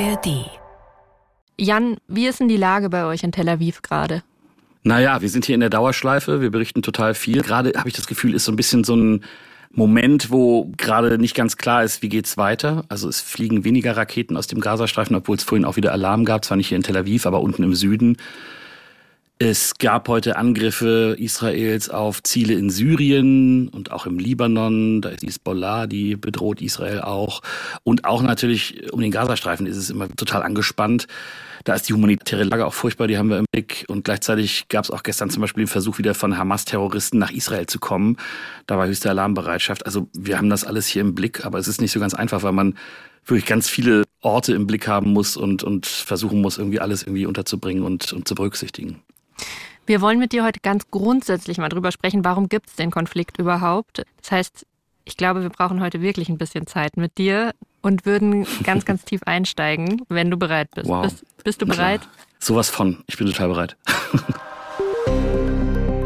ARD. Jan, wie ist denn die Lage bei euch in Tel Aviv gerade? Naja, wir sind hier in der Dauerschleife, wir berichten total viel. Gerade habe ich das Gefühl, ist so ein bisschen so ein Moment, wo gerade nicht ganz klar ist, wie geht's weiter. Also es fliegen weniger Raketen aus dem Gazastreifen, obwohl es vorhin auch wieder Alarm gab, zwar nicht hier in Tel Aviv, aber unten im Süden. Es gab heute Angriffe Israels auf Ziele in Syrien und auch im Libanon. Da ist die Hezbollah, die bedroht Israel auch. Und auch natürlich um den Gazastreifen ist es immer total angespannt. Da ist die humanitäre Lage auch furchtbar, die haben wir im Blick. Und gleichzeitig gab es auch gestern zum Beispiel den Versuch, wieder von Hamas-Terroristen nach Israel zu kommen. Da war höchste Alarmbereitschaft. Also wir haben das alles hier im Blick, aber es ist nicht so ganz einfach, weil man wirklich ganz viele Orte im Blick haben muss und, und versuchen muss, irgendwie alles irgendwie unterzubringen und, und zu berücksichtigen. Wir wollen mit dir heute ganz grundsätzlich mal drüber sprechen, warum gibt es den Konflikt überhaupt? Das heißt, ich glaube, wir brauchen heute wirklich ein bisschen Zeit mit dir und würden ganz, ganz tief einsteigen, wenn du bereit bist. Wow. Bist, bist du bereit? Sowas von. Ich bin total bereit.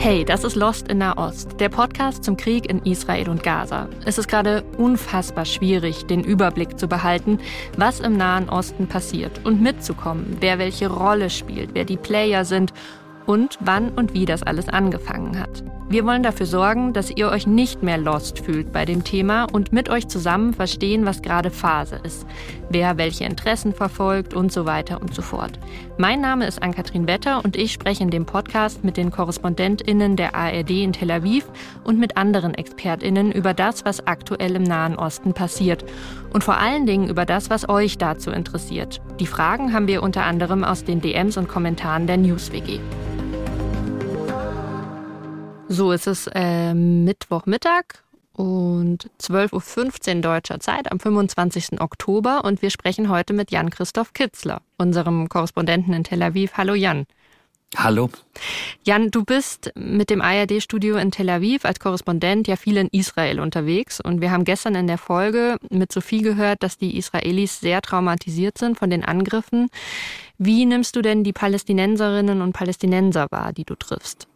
Hey, das ist Lost in Nahost, der Podcast zum Krieg in Israel und Gaza. Es ist gerade unfassbar schwierig, den Überblick zu behalten, was im Nahen Osten passiert und mitzukommen, wer welche Rolle spielt, wer die Player sind und wann und wie das alles angefangen hat. Wir wollen dafür sorgen, dass ihr euch nicht mehr lost fühlt bei dem Thema und mit euch zusammen verstehen, was gerade Phase ist, wer welche Interessen verfolgt und so weiter und so fort. Mein Name ist Ann-Kathrin Wetter und ich spreche in dem Podcast mit den KorrespondentInnen der ARD in Tel Aviv und mit anderen ExpertInnen über das, was aktuell im Nahen Osten passiert und vor allen Dingen über das, was euch dazu interessiert. Die Fragen haben wir unter anderem aus den DMs und Kommentaren der NewsWG. So ist es äh, Mittwochmittag und 12.15 Uhr deutscher Zeit am 25. Oktober und wir sprechen heute mit Jan-Christoph Kitzler, unserem Korrespondenten in Tel Aviv. Hallo Jan. Hallo. Jan, du bist mit dem ARD-Studio in Tel Aviv als Korrespondent ja viel in Israel unterwegs. Und wir haben gestern in der Folge mit Sophie gehört, dass die Israelis sehr traumatisiert sind von den Angriffen. Wie nimmst du denn die Palästinenserinnen und Palästinenser wahr, die du triffst?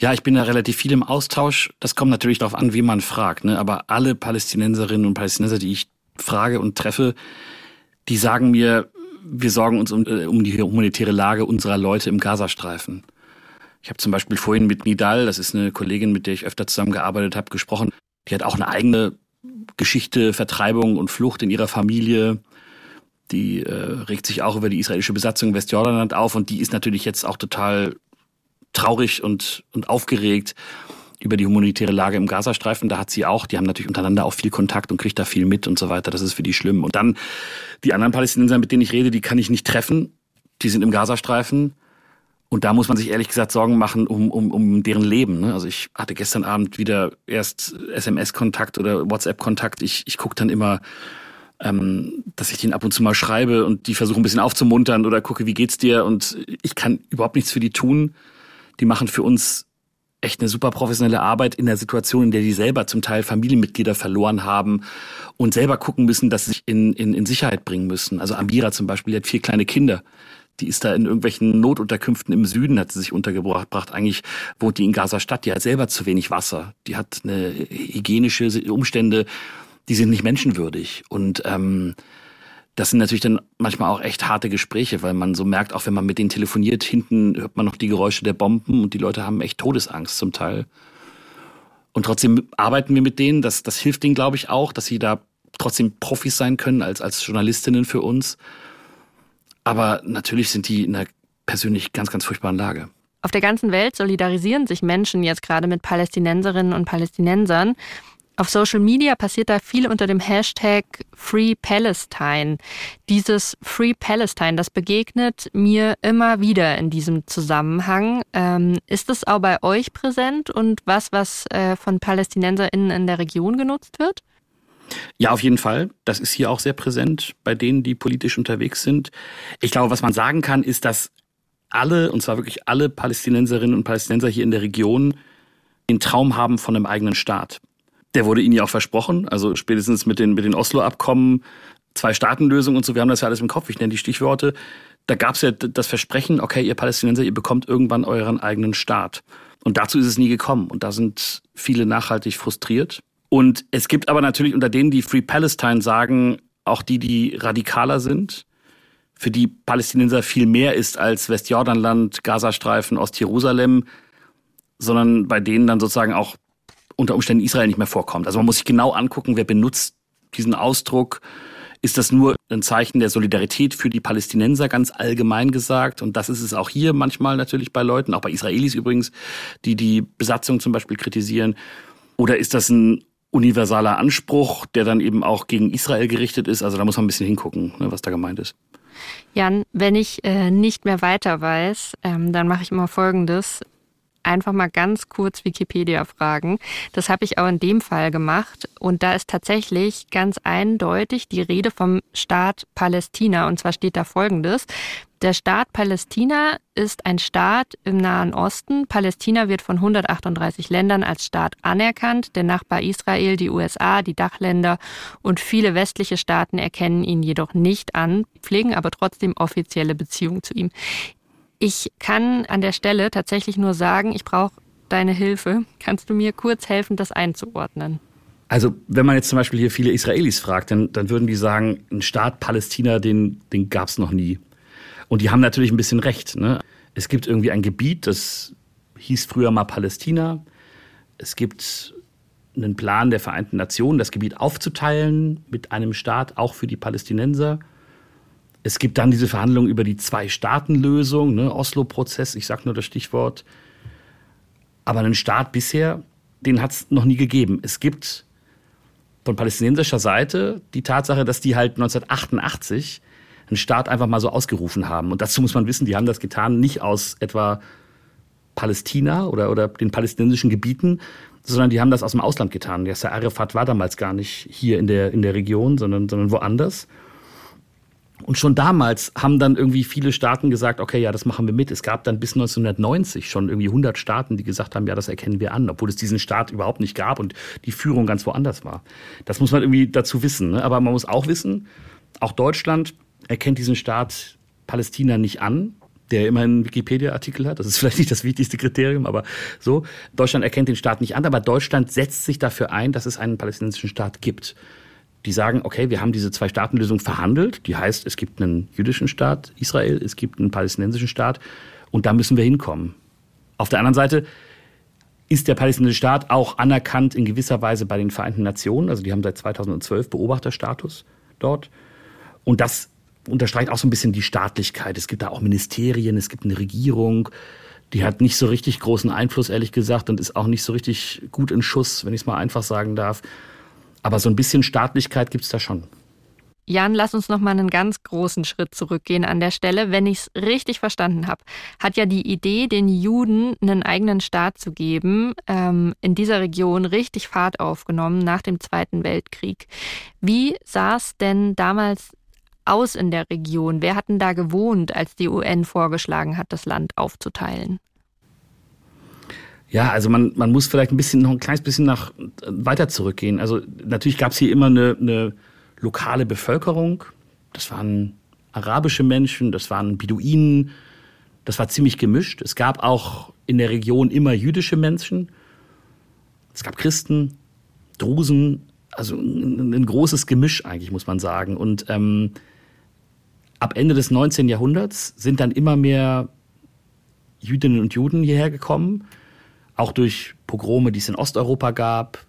Ja, ich bin da relativ viel im Austausch. Das kommt natürlich darauf an, wie man fragt. Ne? Aber alle Palästinenserinnen und Palästinenser, die ich frage und treffe, die sagen mir, wir sorgen uns um, äh, um die humanitäre Lage unserer Leute im Gazastreifen. Ich habe zum Beispiel vorhin mit Nidal, das ist eine Kollegin, mit der ich öfter zusammengearbeitet habe, gesprochen. Die hat auch eine eigene Geschichte, Vertreibung und Flucht in ihrer Familie. Die äh, regt sich auch über die israelische Besatzung im Westjordanland auf und die ist natürlich jetzt auch total traurig und, und aufgeregt über die humanitäre Lage im Gazastreifen. Da hat sie auch, die haben natürlich untereinander auch viel Kontakt und kriegt da viel mit und so weiter. Das ist für die schlimm. Und dann die anderen Palästinenser, mit denen ich rede, die kann ich nicht treffen. Die sind im Gazastreifen. Und da muss man sich ehrlich gesagt Sorgen machen um, um, um deren Leben. Ne? Also ich hatte gestern Abend wieder erst SMS-Kontakt oder WhatsApp-Kontakt. Ich, ich gucke dann immer, ähm, dass ich denen ab und zu mal schreibe und die versuche ein bisschen aufzumuntern oder gucke, wie geht's dir? Und ich kann überhaupt nichts für die tun die machen für uns echt eine super professionelle Arbeit in der Situation, in der die selber zum Teil Familienmitglieder verloren haben und selber gucken müssen, dass sie sich in, in, in Sicherheit bringen müssen. Also Amira zum Beispiel, die hat vier kleine Kinder. Die ist da in irgendwelchen Notunterkünften im Süden, hat sie sich untergebracht. Eigentlich wohnt die in Gaza-Stadt, die hat selber zu wenig Wasser. Die hat eine hygienische Umstände, die sind nicht menschenwürdig. Und ähm, das sind natürlich dann manchmal auch echt harte Gespräche, weil man so merkt, auch wenn man mit denen telefoniert, hinten hört man noch die Geräusche der Bomben und die Leute haben echt Todesangst zum Teil. Und trotzdem arbeiten wir mit denen. Das, das hilft denen, glaube ich, auch, dass sie da trotzdem Profis sein können als, als Journalistinnen für uns. Aber natürlich sind die in einer persönlich ganz, ganz furchtbaren Lage. Auf der ganzen Welt solidarisieren sich Menschen jetzt gerade mit Palästinenserinnen und Palästinensern. Auf Social Media passiert da viel unter dem Hashtag Free Palestine. Dieses Free Palestine, das begegnet mir immer wieder in diesem Zusammenhang. Ähm, ist es auch bei euch präsent und was, was äh, von PalästinenserInnen in der Region genutzt wird? Ja, auf jeden Fall. Das ist hier auch sehr präsent bei denen, die politisch unterwegs sind. Ich glaube, was man sagen kann, ist, dass alle, und zwar wirklich alle Palästinenserinnen und Palästinenser hier in der Region, den Traum haben von einem eigenen Staat. Der wurde ihnen ja auch versprochen, also spätestens mit den, mit den Oslo-Abkommen, Zwei-Staaten-Lösung und so, wir haben das ja alles im Kopf, ich nenne die Stichworte. Da gab es ja das Versprechen, okay, ihr Palästinenser, ihr bekommt irgendwann euren eigenen Staat. Und dazu ist es nie gekommen. Und da sind viele nachhaltig frustriert. Und es gibt aber natürlich unter denen, die Free Palestine sagen, auch die, die radikaler sind, für die Palästinenser viel mehr ist als Westjordanland, Gazastreifen, Ostjerusalem, sondern bei denen dann sozusagen auch unter Umständen Israel nicht mehr vorkommt. Also man muss sich genau angucken, wer benutzt diesen Ausdruck. Ist das nur ein Zeichen der Solidarität für die Palästinenser ganz allgemein gesagt? Und das ist es auch hier manchmal natürlich bei Leuten, auch bei Israelis übrigens, die die Besatzung zum Beispiel kritisieren. Oder ist das ein universaler Anspruch, der dann eben auch gegen Israel gerichtet ist? Also da muss man ein bisschen hingucken, ne, was da gemeint ist. Jan, wenn ich äh, nicht mehr weiter weiß, ähm, dann mache ich immer Folgendes einfach mal ganz kurz Wikipedia fragen. Das habe ich auch in dem Fall gemacht. Und da ist tatsächlich ganz eindeutig die Rede vom Staat Palästina. Und zwar steht da Folgendes. Der Staat Palästina ist ein Staat im Nahen Osten. Palästina wird von 138 Ländern als Staat anerkannt. Der Nachbar Israel, die USA, die Dachländer und viele westliche Staaten erkennen ihn jedoch nicht an, pflegen aber trotzdem offizielle Beziehungen zu ihm. Ich kann an der Stelle tatsächlich nur sagen, ich brauche deine Hilfe. Kannst du mir kurz helfen, das einzuordnen? Also, wenn man jetzt zum Beispiel hier viele Israelis fragt, dann, dann würden die sagen, ein Staat Palästina, den, den gab es noch nie. Und die haben natürlich ein bisschen recht. Ne? Es gibt irgendwie ein Gebiet, das hieß früher mal Palästina. Es gibt einen Plan der Vereinten Nationen, das Gebiet aufzuteilen mit einem Staat, auch für die Palästinenser. Es gibt dann diese Verhandlungen über die Zwei-Staaten-Lösung, ne, Oslo-Prozess, ich sage nur das Stichwort. Aber einen Staat bisher, den hat es noch nie gegeben. Es gibt von palästinensischer Seite die Tatsache, dass die halt 1988 einen Staat einfach mal so ausgerufen haben. Und dazu muss man wissen, die haben das getan nicht aus etwa Palästina oder, oder den palästinensischen Gebieten, sondern die haben das aus dem Ausland getan. Yasser Arafat war damals gar nicht hier in der, in der Region, sondern, sondern woanders. Und schon damals haben dann irgendwie viele Staaten gesagt, okay, ja, das machen wir mit. Es gab dann bis 1990 schon irgendwie 100 Staaten, die gesagt haben, ja, das erkennen wir an, obwohl es diesen Staat überhaupt nicht gab und die Führung ganz woanders war. Das muss man irgendwie dazu wissen. Ne? Aber man muss auch wissen, auch Deutschland erkennt diesen Staat Palästina nicht an, der immer einen Wikipedia-Artikel hat. Das ist vielleicht nicht das wichtigste Kriterium, aber so. Deutschland erkennt den Staat nicht an, aber Deutschland setzt sich dafür ein, dass es einen palästinensischen Staat gibt die sagen, okay, wir haben diese Zwei-Staaten-Lösung verhandelt. Die heißt, es gibt einen jüdischen Staat, Israel, es gibt einen palästinensischen Staat und da müssen wir hinkommen. Auf der anderen Seite ist der palästinensische Staat auch anerkannt in gewisser Weise bei den Vereinten Nationen. Also die haben seit 2012 Beobachterstatus dort. Und das unterstreicht auch so ein bisschen die Staatlichkeit. Es gibt da auch Ministerien, es gibt eine Regierung. Die hat nicht so richtig großen Einfluss, ehrlich gesagt, und ist auch nicht so richtig gut in Schuss, wenn ich es mal einfach sagen darf. Aber so ein bisschen Staatlichkeit gibt es da schon. Jan, lass uns noch mal einen ganz großen Schritt zurückgehen an der Stelle. Wenn ich es richtig verstanden habe, hat ja die Idee, den Juden einen eigenen Staat zu geben, ähm, in dieser Region richtig Fahrt aufgenommen nach dem Zweiten Weltkrieg. Wie sah es denn damals aus in der Region? Wer hat denn da gewohnt, als die UN vorgeschlagen hat, das Land aufzuteilen? Ja, also man, man muss vielleicht ein bisschen noch ein kleines bisschen nach weiter zurückgehen. Also natürlich gab es hier immer eine, eine lokale Bevölkerung. Das waren arabische Menschen, das waren Beduinen, das war ziemlich gemischt. Es gab auch in der Region immer jüdische Menschen. Es gab Christen, Drusen, also ein, ein großes Gemisch eigentlich, muss man sagen. Und ähm, ab Ende des 19. Jahrhunderts sind dann immer mehr Jüdinnen und Juden hierher gekommen auch durch Pogrome, die es in Osteuropa gab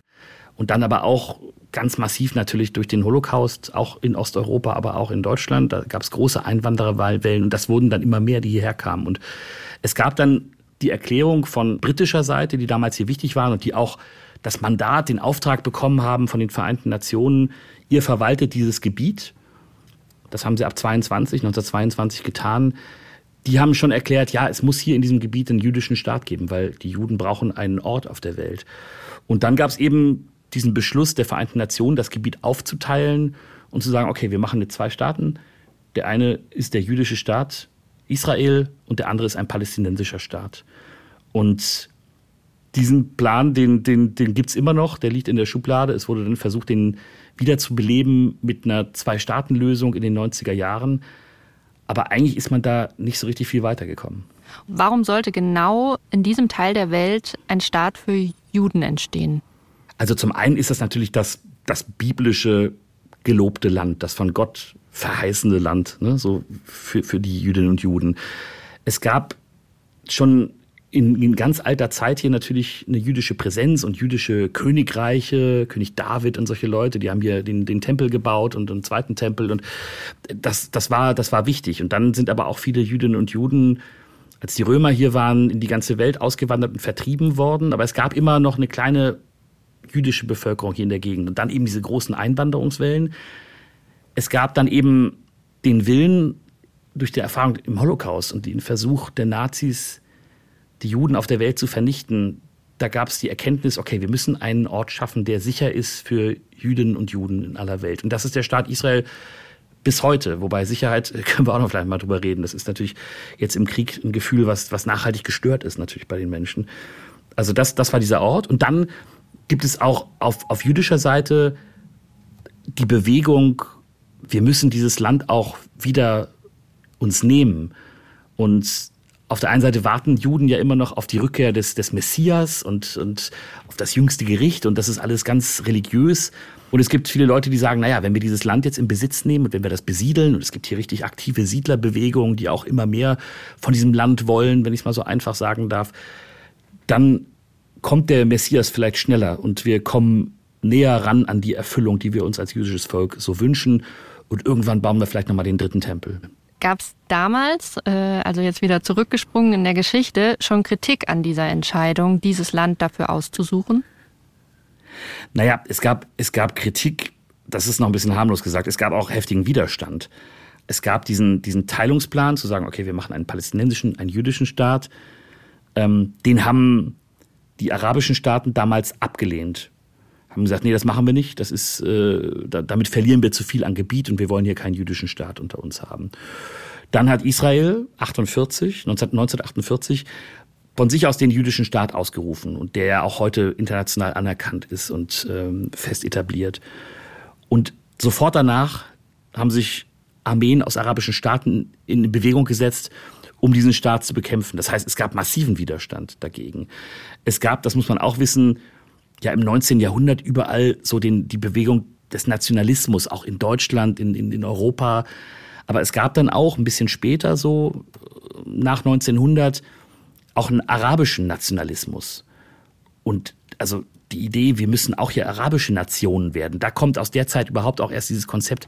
und dann aber auch ganz massiv natürlich durch den Holocaust, auch in Osteuropa, aber auch in Deutschland. Da gab es große Einwandererwellen und das wurden dann immer mehr, die hierher kamen. Und es gab dann die Erklärung von britischer Seite, die damals hier wichtig waren und die auch das Mandat, den Auftrag bekommen haben von den Vereinten Nationen, ihr verwaltet dieses Gebiet. Das haben sie ab 22, 1922 getan die haben schon erklärt, ja, es muss hier in diesem Gebiet einen jüdischen Staat geben, weil die Juden brauchen einen Ort auf der Welt. Und dann gab es eben diesen Beschluss der Vereinten Nationen, das Gebiet aufzuteilen und zu sagen, okay, wir machen jetzt zwei Staaten. Der eine ist der jüdische Staat Israel und der andere ist ein palästinensischer Staat. Und diesen Plan, den, den, den gibt es immer noch, der liegt in der Schublade. Es wurde dann versucht, den wieder zu beleben mit einer Zwei-Staaten-Lösung in den 90er Jahren. Aber eigentlich ist man da nicht so richtig viel weitergekommen. Warum sollte genau in diesem Teil der Welt ein Staat für Juden entstehen? Also zum einen ist das natürlich das, das biblische gelobte Land, das von Gott verheißende Land, ne, so für, für die Jüdinnen und Juden. Es gab schon in, in ganz alter Zeit hier natürlich eine jüdische Präsenz und jüdische Königreiche, König David und solche Leute, die haben hier den, den Tempel gebaut und einen zweiten Tempel und das, das, war, das war wichtig. Und dann sind aber auch viele Jüdinnen und Juden, als die Römer hier waren, in die ganze Welt ausgewandert und vertrieben worden. Aber es gab immer noch eine kleine jüdische Bevölkerung hier in der Gegend und dann eben diese großen Einwanderungswellen. Es gab dann eben den Willen durch die Erfahrung im Holocaust und den Versuch der Nazis, die Juden auf der Welt zu vernichten, da gab es die Erkenntnis, okay, wir müssen einen Ort schaffen, der sicher ist für Jüdinnen und Juden in aller Welt. Und das ist der Staat Israel bis heute. Wobei Sicherheit, können wir auch noch vielleicht mal drüber reden. Das ist natürlich jetzt im Krieg ein Gefühl, was, was nachhaltig gestört ist, natürlich bei den Menschen. Also das, das war dieser Ort. Und dann gibt es auch auf, auf jüdischer Seite die Bewegung, wir müssen dieses Land auch wieder uns nehmen. Und auf der einen Seite warten Juden ja immer noch auf die Rückkehr des, des Messias und, und auf das jüngste Gericht und das ist alles ganz religiös. Und es gibt viele Leute, die sagen, naja, wenn wir dieses Land jetzt in Besitz nehmen und wenn wir das besiedeln, und es gibt hier richtig aktive Siedlerbewegungen, die auch immer mehr von diesem Land wollen, wenn ich es mal so einfach sagen darf, dann kommt der Messias vielleicht schneller und wir kommen näher ran an die Erfüllung, die wir uns als jüdisches Volk so wünschen. Und irgendwann bauen wir vielleicht nochmal den dritten Tempel. Gab es damals, äh, also jetzt wieder zurückgesprungen in der Geschichte, schon Kritik an dieser Entscheidung, dieses Land dafür auszusuchen? Naja, es gab, es gab Kritik, das ist noch ein bisschen harmlos gesagt, es gab auch heftigen Widerstand. Es gab diesen, diesen Teilungsplan zu sagen, okay, wir machen einen palästinensischen, einen jüdischen Staat. Ähm, den haben die arabischen Staaten damals abgelehnt. Haben gesagt, nee, das machen wir nicht. Das ist, äh, da, damit verlieren wir zu viel an Gebiet und wir wollen hier keinen jüdischen Staat unter uns haben. Dann hat Israel 48, 1948 von sich aus den jüdischen Staat ausgerufen und der ja auch heute international anerkannt ist und ähm, fest etabliert. Und sofort danach haben sich Armeen aus arabischen Staaten in Bewegung gesetzt um diesen Staat zu bekämpfen. Das heißt, es gab massiven Widerstand dagegen. Es gab, das muss man auch wissen, ja im 19. Jahrhundert überall so den, die Bewegung des Nationalismus, auch in Deutschland, in, in, in Europa. Aber es gab dann auch ein bisschen später, so nach 1900, auch einen arabischen Nationalismus. Und also die Idee, wir müssen auch hier arabische Nationen werden, da kommt aus der Zeit überhaupt auch erst dieses Konzept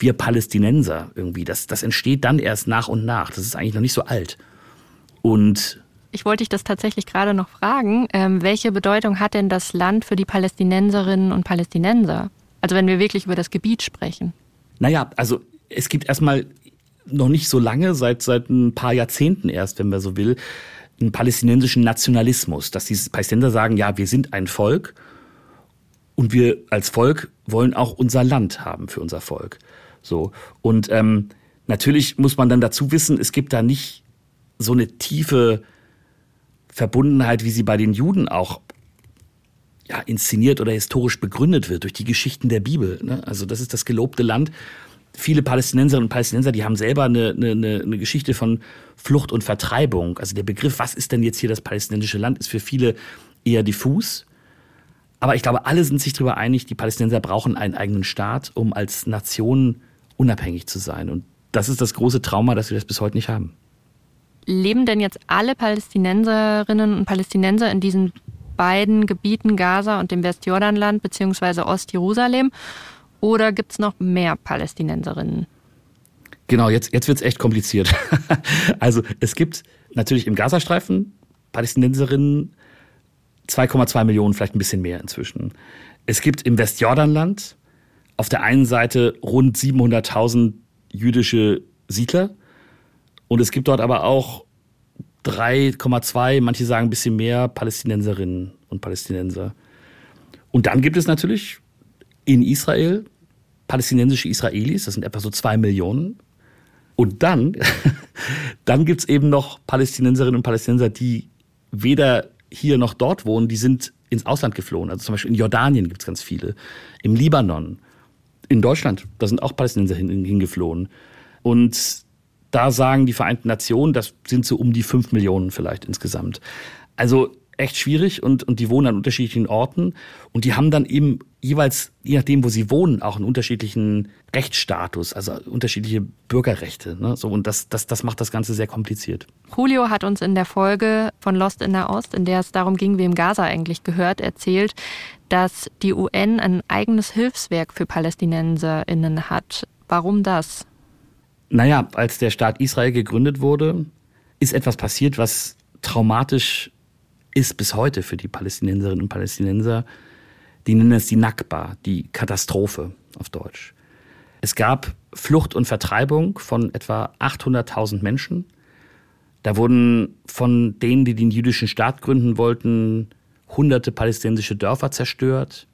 wir Palästinenser irgendwie. Das, das entsteht dann erst nach und nach. Das ist eigentlich noch nicht so alt. Und ich wollte dich das tatsächlich gerade noch fragen. Ähm, welche Bedeutung hat denn das Land für die Palästinenserinnen und Palästinenser? Also wenn wir wirklich über das Gebiet sprechen. Naja, also es gibt erstmal noch nicht so lange, seit, seit ein paar Jahrzehnten erst, wenn man so will, einen palästinensischen Nationalismus, dass die Palästinenser sagen, ja, wir sind ein Volk und wir als Volk wollen auch unser Land haben für unser Volk. So. Und ähm, natürlich muss man dann dazu wissen, es gibt da nicht so eine tiefe Verbundenheit, wie sie bei den Juden auch ja, inszeniert oder historisch begründet wird durch die Geschichten der Bibel. Ne? Also das ist das gelobte Land. Viele Palästinenserinnen und Palästinenser, die haben selber eine, eine, eine Geschichte von Flucht und Vertreibung. Also der Begriff, was ist denn jetzt hier das palästinensische Land, ist für viele eher diffus. Aber ich glaube, alle sind sich darüber einig, die Palästinenser brauchen einen eigenen Staat, um als Nation unabhängig zu sein. Und das ist das große Trauma, dass wir das bis heute nicht haben. Leben denn jetzt alle Palästinenserinnen und Palästinenser in diesen beiden Gebieten Gaza und dem Westjordanland bzw. Ostjerusalem? Oder gibt es noch mehr Palästinenserinnen? Genau, jetzt, jetzt wird es echt kompliziert. also es gibt natürlich im Gazastreifen Palästinenserinnen 2,2 Millionen, vielleicht ein bisschen mehr inzwischen. Es gibt im Westjordanland auf der einen Seite rund 700.000 jüdische Siedler und es gibt dort aber auch 3,2, manche sagen ein bisschen mehr Palästinenserinnen und Palästinenser. Und dann gibt es natürlich in Israel palästinensische Israelis, das sind etwa so zwei Millionen. Und dann, dann gibt es eben noch Palästinenserinnen und Palästinenser, die weder hier noch dort wohnen, die sind ins Ausland geflohen. Also zum Beispiel in Jordanien gibt es ganz viele, im Libanon, in Deutschland, da sind auch Palästinenser hingeflohen. Und da sagen die Vereinten Nationen, das sind so um die fünf Millionen vielleicht insgesamt. Also echt schwierig und, und die wohnen an unterschiedlichen Orten und die haben dann eben jeweils, je nachdem, wo sie wohnen, auch einen unterschiedlichen Rechtsstatus, also unterschiedliche Bürgerrechte. Ne? So, und das, das, das macht das Ganze sehr kompliziert. Julio hat uns in der Folge von Lost in der Ost, in der es darum ging, wem Gaza eigentlich gehört, erzählt, dass die UN ein eigenes Hilfswerk für PalästinenserInnen hat. Warum das? Naja, als der Staat Israel gegründet wurde, ist etwas passiert, was traumatisch ist bis heute für die Palästinenserinnen und Palästinenser. Die nennen es die Nakba, die Katastrophe auf Deutsch. Es gab Flucht und Vertreibung von etwa 800.000 Menschen. Da wurden von denen, die den jüdischen Staat gründen wollten, hunderte palästinensische Dörfer zerstört.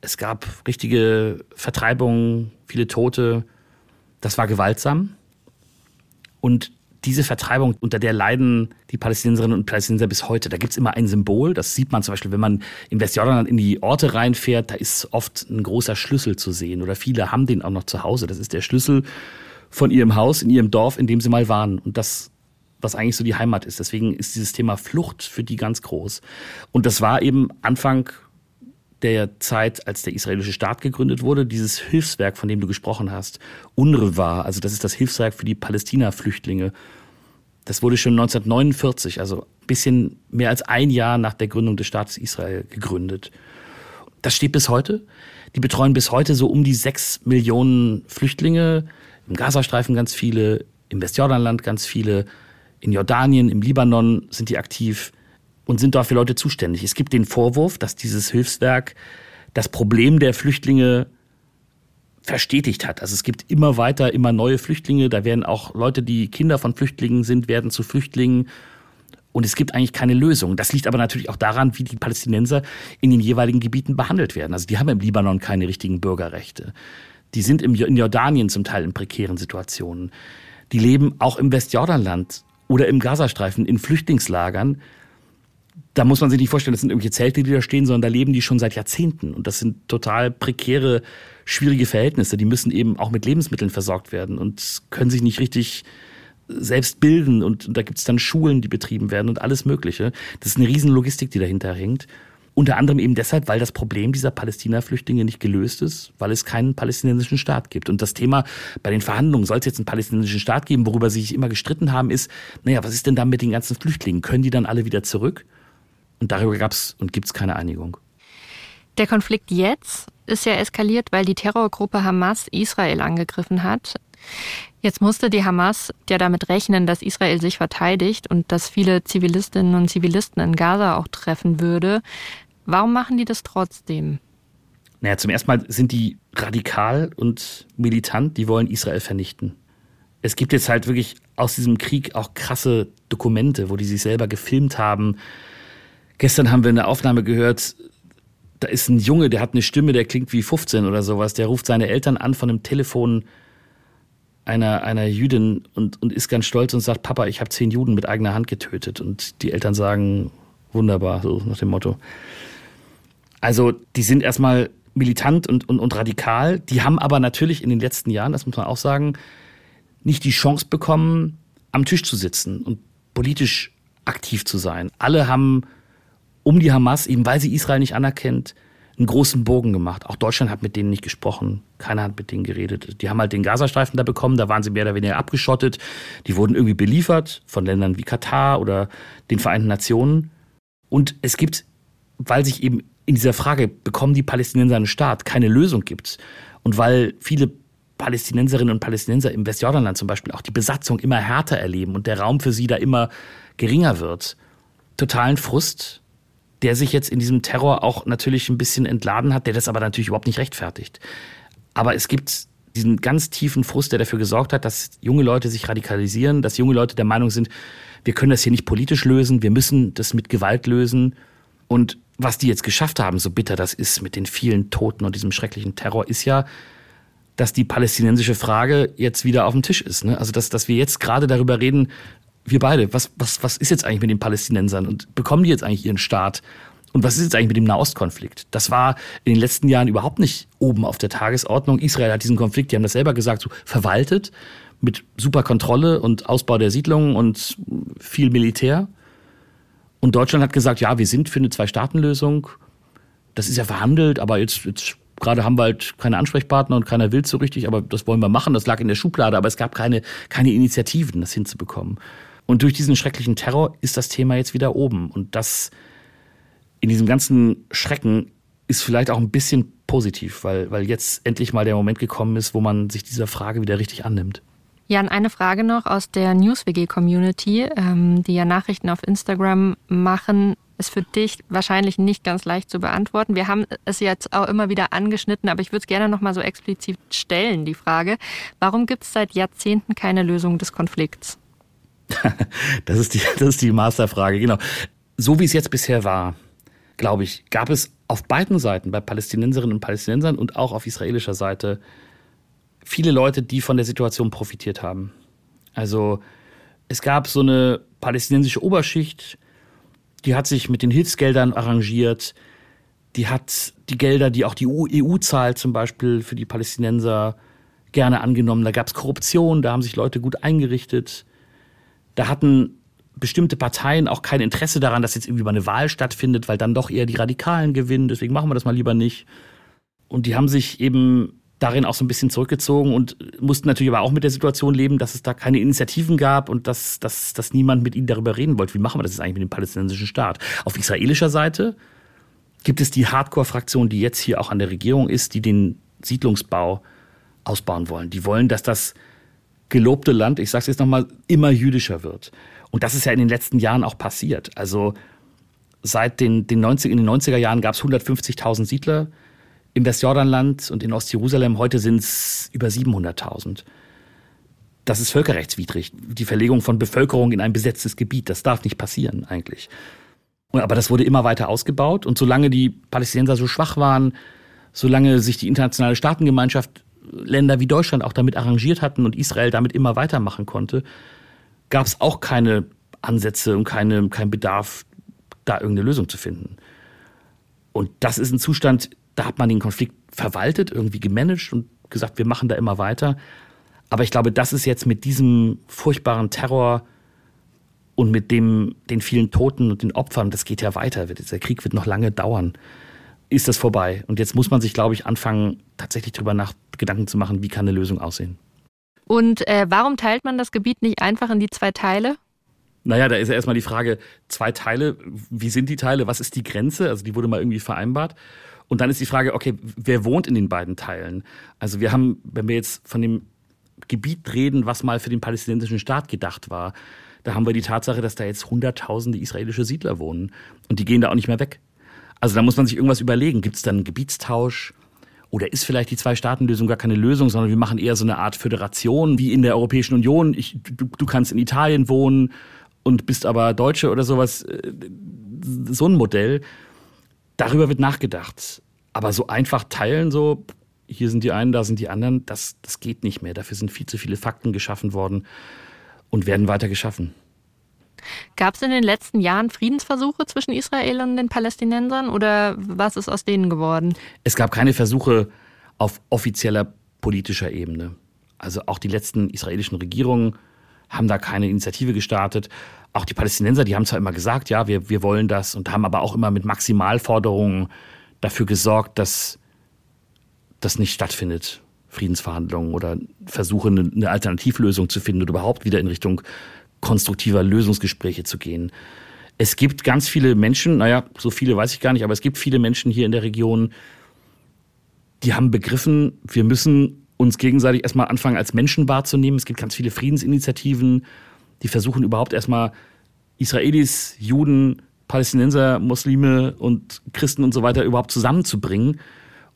Es gab richtige Vertreibungen, viele Tote. Das war gewaltsam. Und diese Vertreibung, unter der leiden die Palästinenserinnen und Palästinenser bis heute. Da gibt's immer ein Symbol. Das sieht man zum Beispiel, wenn man im Westjordanland in die Orte reinfährt. Da ist oft ein großer Schlüssel zu sehen. Oder viele haben den auch noch zu Hause. Das ist der Schlüssel von ihrem Haus, in ihrem Dorf, in dem sie mal waren. Und das, was eigentlich so die Heimat ist. Deswegen ist dieses Thema Flucht für die ganz groß. Und das war eben Anfang der Zeit, als der israelische Staat gegründet wurde, dieses Hilfswerk, von dem du gesprochen hast, UNRWA, also das ist das Hilfswerk für die Palästina-Flüchtlinge. Das wurde schon 1949, also ein bisschen mehr als ein Jahr nach der Gründung des Staates Israel gegründet. Das steht bis heute. Die betreuen bis heute so um die sechs Millionen Flüchtlinge. Im Gazastreifen ganz viele, im Westjordanland ganz viele, in Jordanien, im Libanon sind die aktiv und sind dort für Leute zuständig. Es gibt den Vorwurf, dass dieses Hilfswerk das Problem der Flüchtlinge verstetigt hat. Also es gibt immer weiter, immer neue Flüchtlinge. Da werden auch Leute, die Kinder von Flüchtlingen sind, werden zu Flüchtlingen. Und es gibt eigentlich keine Lösung. Das liegt aber natürlich auch daran, wie die Palästinenser in den jeweiligen Gebieten behandelt werden. Also die haben im Libanon keine richtigen Bürgerrechte. Die sind in Jordanien zum Teil in prekären Situationen. Die leben auch im Westjordanland oder im Gazastreifen in Flüchtlingslagern, da muss man sich nicht vorstellen, das sind irgendwelche Zelte, die da stehen, sondern da leben die schon seit Jahrzehnten. Und das sind total prekäre, schwierige Verhältnisse. Die müssen eben auch mit Lebensmitteln versorgt werden und können sich nicht richtig selbst bilden. Und da gibt es dann Schulen, die betrieben werden und alles Mögliche. Das ist eine riesen Logistik, die dahinter hängt. Unter anderem eben deshalb, weil das Problem dieser Palästina-Flüchtlinge nicht gelöst ist, weil es keinen palästinensischen Staat gibt. Und das Thema bei den Verhandlungen, soll es jetzt einen palästinensischen Staat geben, worüber sie sich immer gestritten haben, ist, naja, was ist denn da mit den ganzen Flüchtlingen? Können die dann alle wieder zurück? Und darüber gab es und gibt es keine Einigung. Der Konflikt jetzt ist ja eskaliert, weil die Terrorgruppe Hamas Israel angegriffen hat. Jetzt musste die Hamas ja damit rechnen, dass Israel sich verteidigt und dass viele Zivilistinnen und Zivilisten in Gaza auch treffen würde. Warum machen die das trotzdem? Naja, zum ersten Mal sind die radikal und militant, die wollen Israel vernichten. Es gibt jetzt halt wirklich aus diesem Krieg auch krasse Dokumente, wo die sich selber gefilmt haben, Gestern haben wir eine Aufnahme gehört, da ist ein Junge, der hat eine Stimme, der klingt wie 15 oder sowas. Der ruft seine Eltern an von einem Telefon einer, einer Jüdin und, und ist ganz stolz und sagt, Papa, ich habe zehn Juden mit eigener Hand getötet. Und die Eltern sagen, wunderbar, so nach dem Motto. Also die sind erstmal militant und, und, und radikal. Die haben aber natürlich in den letzten Jahren, das muss man auch sagen, nicht die Chance bekommen, am Tisch zu sitzen und politisch aktiv zu sein. Alle haben um die Hamas, eben weil sie Israel nicht anerkennt, einen großen Bogen gemacht. Auch Deutschland hat mit denen nicht gesprochen. Keiner hat mit denen geredet. Die haben halt den Gazastreifen da bekommen, da waren sie mehr oder weniger abgeschottet. Die wurden irgendwie beliefert von Ländern wie Katar oder den Vereinten Nationen. Und es gibt, weil sich eben in dieser Frage, bekommen die Palästinenser einen Staat, keine Lösung gibt. Und weil viele Palästinenserinnen und Palästinenser im Westjordanland zum Beispiel auch die Besatzung immer härter erleben und der Raum für sie da immer geringer wird. Totalen Frust, der sich jetzt in diesem Terror auch natürlich ein bisschen entladen hat, der das aber natürlich überhaupt nicht rechtfertigt. Aber es gibt diesen ganz tiefen Frust, der dafür gesorgt hat, dass junge Leute sich radikalisieren, dass junge Leute der Meinung sind, wir können das hier nicht politisch lösen, wir müssen das mit Gewalt lösen. Und was die jetzt geschafft haben, so bitter das ist mit den vielen Toten und diesem schrecklichen Terror, ist ja, dass die palästinensische Frage jetzt wieder auf dem Tisch ist. Ne? Also dass, dass wir jetzt gerade darüber reden, wir beide, was, was, was ist jetzt eigentlich mit den Palästinensern und bekommen die jetzt eigentlich ihren Staat? Und was ist jetzt eigentlich mit dem Nahostkonflikt? Das war in den letzten Jahren überhaupt nicht oben auf der Tagesordnung. Israel hat diesen Konflikt, die haben das selber gesagt, so verwaltet mit super Kontrolle und Ausbau der Siedlungen und viel Militär. Und Deutschland hat gesagt, ja, wir sind für eine Zwei-Staaten-Lösung. Das ist ja verhandelt, aber jetzt, jetzt gerade haben wir halt keine Ansprechpartner und keiner will so richtig, aber das wollen wir machen. Das lag in der Schublade, aber es gab keine, keine Initiativen, das hinzubekommen. Und durch diesen schrecklichen Terror ist das Thema jetzt wieder oben. Und das in diesem ganzen Schrecken ist vielleicht auch ein bisschen positiv, weil, weil jetzt endlich mal der Moment gekommen ist, wo man sich dieser Frage wieder richtig annimmt. Jan, eine Frage noch aus der NewsWG-Community, ähm, die ja Nachrichten auf Instagram machen, ist für dich wahrscheinlich nicht ganz leicht zu beantworten. Wir haben es jetzt auch immer wieder angeschnitten, aber ich würde es gerne noch mal so explizit stellen, die Frage. Warum gibt es seit Jahrzehnten keine Lösung des Konflikts? das, ist die, das ist die Masterfrage, genau. So wie es jetzt bisher war, glaube ich, gab es auf beiden Seiten, bei Palästinenserinnen und Palästinensern und auch auf israelischer Seite, viele Leute, die von der Situation profitiert haben. Also es gab so eine palästinensische Oberschicht, die hat sich mit den Hilfsgeldern arrangiert, die hat die Gelder, die auch die EU zahlt, zum Beispiel für die Palästinenser, gerne angenommen. Da gab es Korruption, da haben sich Leute gut eingerichtet. Da hatten bestimmte Parteien auch kein Interesse daran, dass jetzt irgendwie mal eine Wahl stattfindet, weil dann doch eher die Radikalen gewinnen. Deswegen machen wir das mal lieber nicht. Und die haben sich eben darin auch so ein bisschen zurückgezogen und mussten natürlich aber auch mit der Situation leben, dass es da keine Initiativen gab und dass, dass, dass niemand mit ihnen darüber reden wollte. Wie machen wir das jetzt eigentlich mit dem palästinensischen Staat? Auf israelischer Seite gibt es die Hardcore-Fraktion, die jetzt hier auch an der Regierung ist, die den Siedlungsbau ausbauen wollen. Die wollen, dass das gelobte Land, ich sage es jetzt nochmal, immer jüdischer wird. Und das ist ja in den letzten Jahren auch passiert. Also seit den, den 90, in den 90er Jahren gab es 150.000 Siedler im Westjordanland und in Ostjerusalem. Heute sind es über 700.000. Das ist völkerrechtswidrig. Die Verlegung von Bevölkerung in ein besetztes Gebiet, das darf nicht passieren eigentlich. Aber das wurde immer weiter ausgebaut. Und solange die Palästinenser so schwach waren, solange sich die internationale Staatengemeinschaft, Länder wie Deutschland auch damit arrangiert hatten und Israel damit immer weitermachen konnte, gab es auch keine Ansätze und keine, kein Bedarf, da irgendeine Lösung zu finden. Und das ist ein Zustand, da hat man den Konflikt verwaltet, irgendwie gemanagt und gesagt, wir machen da immer weiter. Aber ich glaube, das ist jetzt mit diesem furchtbaren Terror und mit dem, den vielen Toten und den Opfern, das geht ja weiter. Der Krieg wird noch lange dauern. Ist das vorbei? Und jetzt muss man sich, glaube ich, anfangen, tatsächlich darüber nach Gedanken zu machen, wie kann eine Lösung aussehen. Und äh, warum teilt man das Gebiet nicht einfach in die zwei Teile? Naja, da ist ja erstmal die Frage, zwei Teile, wie sind die Teile, was ist die Grenze? Also die wurde mal irgendwie vereinbart. Und dann ist die Frage, okay, wer wohnt in den beiden Teilen? Also wir haben, wenn wir jetzt von dem Gebiet reden, was mal für den palästinensischen Staat gedacht war, da haben wir die Tatsache, dass da jetzt hunderttausende israelische Siedler wohnen. Und die gehen da auch nicht mehr weg. Also da muss man sich irgendwas überlegen. Gibt es dann einen Gebietstausch? Oder ist vielleicht die Zwei-Staaten-Lösung gar keine Lösung, sondern wir machen eher so eine Art Föderation wie in der Europäischen Union. Ich, du, du kannst in Italien wohnen und bist aber Deutsche oder sowas. Äh, so ein Modell. Darüber wird nachgedacht. Aber so einfach teilen, so, hier sind die einen, da sind die anderen, das, das geht nicht mehr. Dafür sind viel zu viele Fakten geschaffen worden und werden weiter geschaffen. Gab es in den letzten Jahren Friedensversuche zwischen Israel und den Palästinensern oder was ist aus denen geworden? Es gab keine Versuche auf offizieller politischer Ebene. Also auch die letzten israelischen Regierungen haben da keine Initiative gestartet. Auch die Palästinenser, die haben zwar immer gesagt, ja, wir, wir wollen das und haben aber auch immer mit Maximalforderungen dafür gesorgt, dass das nicht stattfindet. Friedensverhandlungen oder Versuche, eine Alternativlösung zu finden oder überhaupt wieder in Richtung konstruktiver Lösungsgespräche zu gehen. Es gibt ganz viele Menschen, naja, so viele weiß ich gar nicht, aber es gibt viele Menschen hier in der Region, die haben begriffen, wir müssen uns gegenseitig erstmal anfangen, als Menschen wahrzunehmen. Es gibt ganz viele Friedensinitiativen, die versuchen überhaupt erstmal Israelis, Juden, Palästinenser, Muslime und Christen und so weiter überhaupt zusammenzubringen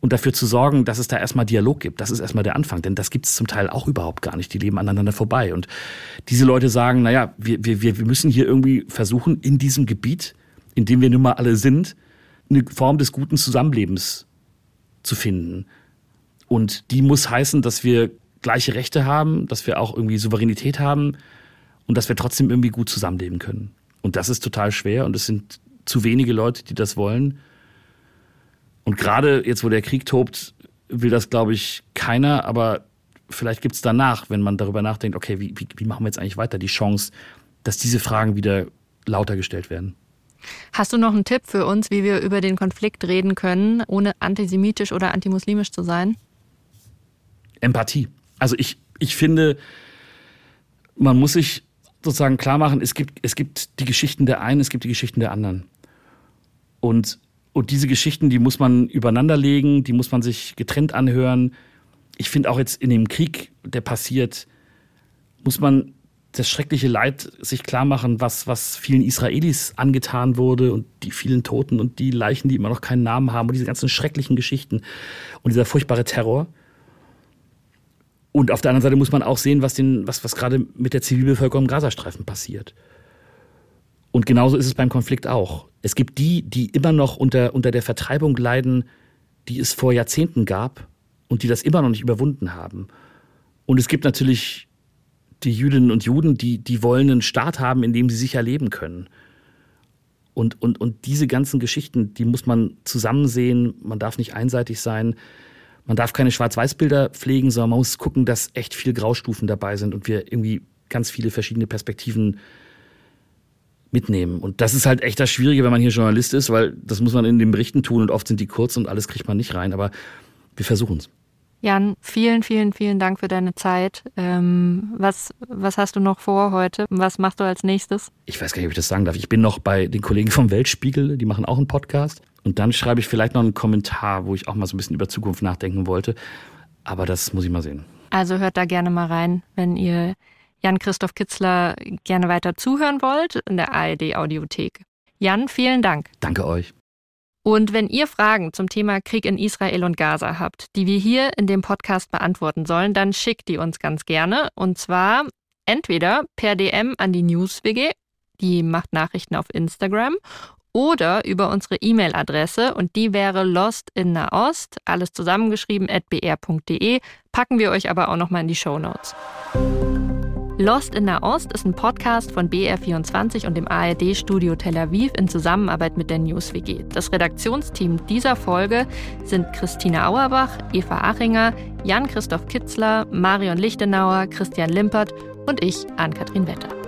und dafür zu sorgen, dass es da erstmal Dialog gibt. Das ist erstmal der Anfang, denn das gibt es zum Teil auch überhaupt gar nicht. Die leben aneinander vorbei. Und diese Leute sagen, naja, wir, wir, wir müssen hier irgendwie versuchen, in diesem Gebiet, in dem wir nun mal alle sind, eine Form des guten Zusammenlebens zu finden. Und die muss heißen, dass wir gleiche Rechte haben, dass wir auch irgendwie Souveränität haben und dass wir trotzdem irgendwie gut zusammenleben können. Und das ist total schwer und es sind zu wenige Leute, die das wollen. Und gerade jetzt, wo der Krieg tobt, will das, glaube ich, keiner, aber vielleicht gibt es danach, wenn man darüber nachdenkt, okay, wie, wie, wie machen wir jetzt eigentlich weiter, die Chance, dass diese Fragen wieder lauter gestellt werden. Hast du noch einen Tipp für uns, wie wir über den Konflikt reden können, ohne antisemitisch oder antimuslimisch zu sein? Empathie. Also ich, ich finde, man muss sich sozusagen klar machen, es gibt, es gibt die Geschichten der einen, es gibt die Geschichten der anderen. Und, und diese Geschichten, die muss man übereinander legen, die muss man sich getrennt anhören. Ich finde auch jetzt in dem Krieg, der passiert, muss man das schreckliche Leid sich klar machen, was, was vielen Israelis angetan wurde und die vielen Toten und die Leichen, die immer noch keinen Namen haben und diese ganzen schrecklichen Geschichten und dieser furchtbare Terror. Und auf der anderen Seite muss man auch sehen, was, den, was, was gerade mit der Zivilbevölkerung im Gazastreifen passiert. Und genauso ist es beim Konflikt auch. Es gibt die, die immer noch unter, unter der Vertreibung leiden, die es vor Jahrzehnten gab und die das immer noch nicht überwunden haben. Und es gibt natürlich die Jüdinnen und Juden, die, die wollen einen Staat haben, in dem sie sicher leben können. Und, und, und diese ganzen Geschichten, die muss man zusammen sehen. Man darf nicht einseitig sein. Man darf keine Schwarz-Weiß-Bilder pflegen, sondern man muss gucken, dass echt viele Graustufen dabei sind und wir irgendwie ganz viele verschiedene Perspektiven mitnehmen. Und das ist halt echt das Schwierige, wenn man hier Journalist ist, weil das muss man in den Berichten tun und oft sind die kurz und alles kriegt man nicht rein. Aber wir versuchen es. Jan, vielen, vielen, vielen Dank für deine Zeit. Ähm, was, was hast du noch vor heute? Was machst du als nächstes? Ich weiß gar nicht, ob ich das sagen darf. Ich bin noch bei den Kollegen vom Weltspiegel, die machen auch einen Podcast. Und dann schreibe ich vielleicht noch einen Kommentar, wo ich auch mal so ein bisschen über Zukunft nachdenken wollte. Aber das muss ich mal sehen. Also hört da gerne mal rein, wenn ihr Jan-Christoph Kitzler gerne weiter zuhören wollt in der ARD Audiothek. Jan, vielen Dank. Danke euch. Und wenn ihr Fragen zum Thema Krieg in Israel und Gaza habt, die wir hier in dem Podcast beantworten sollen, dann schickt die uns ganz gerne. Und zwar entweder per DM an die NewsWG, die macht Nachrichten auf Instagram, oder über unsere E-Mail-Adresse und die wäre lostinnaost, alles zusammengeschrieben, at br.de, packen wir euch aber auch nochmal in die Show Notes. Lost in Nahost ist ein Podcast von BR24 und dem ARD-Studio Tel Aviv in Zusammenarbeit mit der NewsWG. Das Redaktionsteam dieser Folge sind Christine Auerbach, Eva Achinger, Jan-Christoph Kitzler, Marion Lichtenauer, Christian Limpert und ich, Ann-Kathrin Wetter.